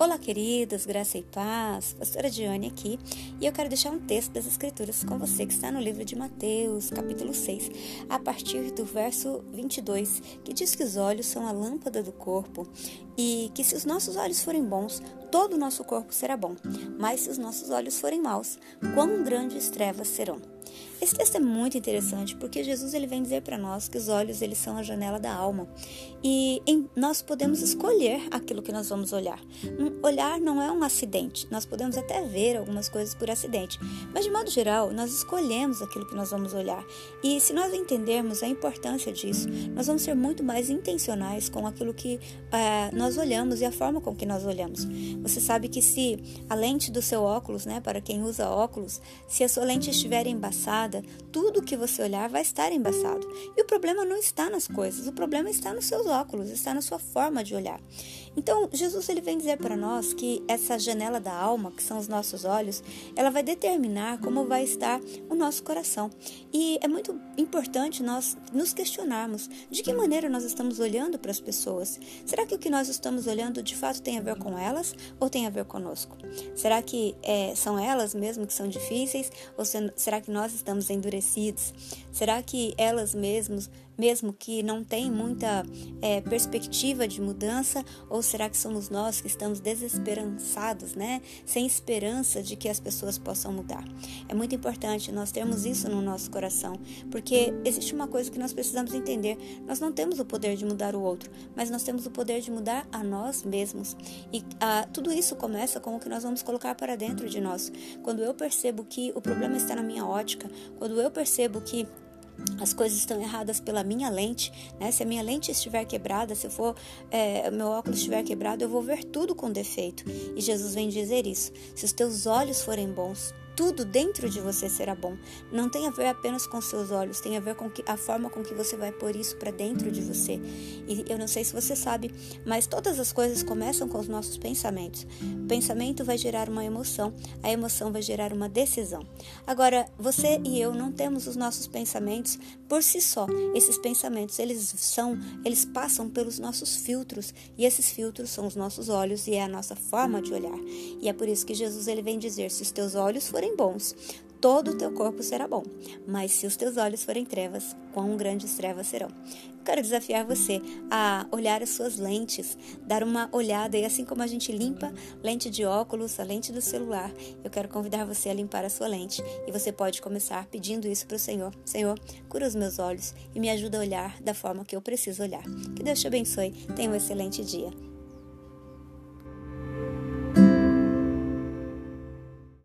Olá, queridos, graça e paz. Pastora Diane aqui, e eu quero deixar um texto das Escrituras com você que está no livro de Mateus, capítulo 6, a partir do verso 22, que diz que os olhos são a lâmpada do corpo e que se os nossos olhos forem bons, todo o nosso corpo será bom, mas se os nossos olhos forem maus, quão grandes trevas serão. Esse texto é muito interessante porque Jesus ele vem dizer para nós que os olhos eles são a janela da alma e em, nós podemos escolher aquilo que nós vamos olhar. Um olhar não é um acidente. Nós podemos até ver algumas coisas por acidente, mas de modo geral nós escolhemos aquilo que nós vamos olhar. E se nós entendermos a importância disso, nós vamos ser muito mais intencionais com aquilo que é, nós olhamos e a forma com que nós olhamos. Você sabe que se a lente do seu óculos, né, para quem usa óculos, se a sua lente estiver embaçada embaçada, tudo que você olhar vai estar embaçado. E o problema não está nas coisas, o problema está nos seus óculos, está na sua forma de olhar. Então, Jesus ele vem dizer para nós que essa janela da alma, que são os nossos olhos, ela vai determinar como vai estar o nosso coração. E é muito importante nós nos questionarmos de que maneira nós estamos olhando para as pessoas. Será que o que nós estamos olhando de fato tem a ver com elas ou tem a ver conosco? Será que é, são elas mesmo que são difíceis ou será que nós estamos endurecidos? Será que elas mesmas mesmo que não tem muita é, perspectiva de mudança? Ou será que somos nós que estamos desesperançados, né? Sem esperança de que as pessoas possam mudar? É muito importante nós termos isso no nosso coração, porque existe uma coisa que nós precisamos entender: nós não temos o poder de mudar o outro, mas nós temos o poder de mudar a nós mesmos. E a, ah, tudo isso começa com o que nós vamos colocar para dentro de nós. Quando eu percebo que o problema está na minha ótica, quando eu percebo que as coisas estão erradas pela minha lente, né? Se a minha lente estiver quebrada, se for é, meu óculos estiver quebrado, eu vou ver tudo com defeito. E Jesus vem dizer isso. Se os teus olhos forem bons, tudo dentro de você será bom. Não tem a ver apenas com seus olhos, tem a ver com que, a forma com que você vai pôr isso para dentro de você. E eu não sei se você sabe, mas todas as coisas começam com os nossos pensamentos. O pensamento vai gerar uma emoção, a emoção vai gerar uma decisão. Agora, você e eu não temos os nossos pensamentos por si só. Esses pensamentos, eles são, eles passam pelos nossos filtros, e esses filtros são os nossos olhos e é a nossa forma de olhar. E é por isso que Jesus ele vem dizer: se os teus olhos forem forem bons, todo o teu corpo será bom. Mas se os teus olhos forem trevas, quão grandes trevas serão. Quero desafiar você a olhar as suas lentes, dar uma olhada e assim como a gente limpa lente de óculos, a lente do celular, eu quero convidar você a limpar a sua lente e você pode começar pedindo isso para o Senhor. Senhor, cura os meus olhos e me ajuda a olhar da forma que eu preciso olhar. Que Deus te abençoe. Tenha um excelente dia.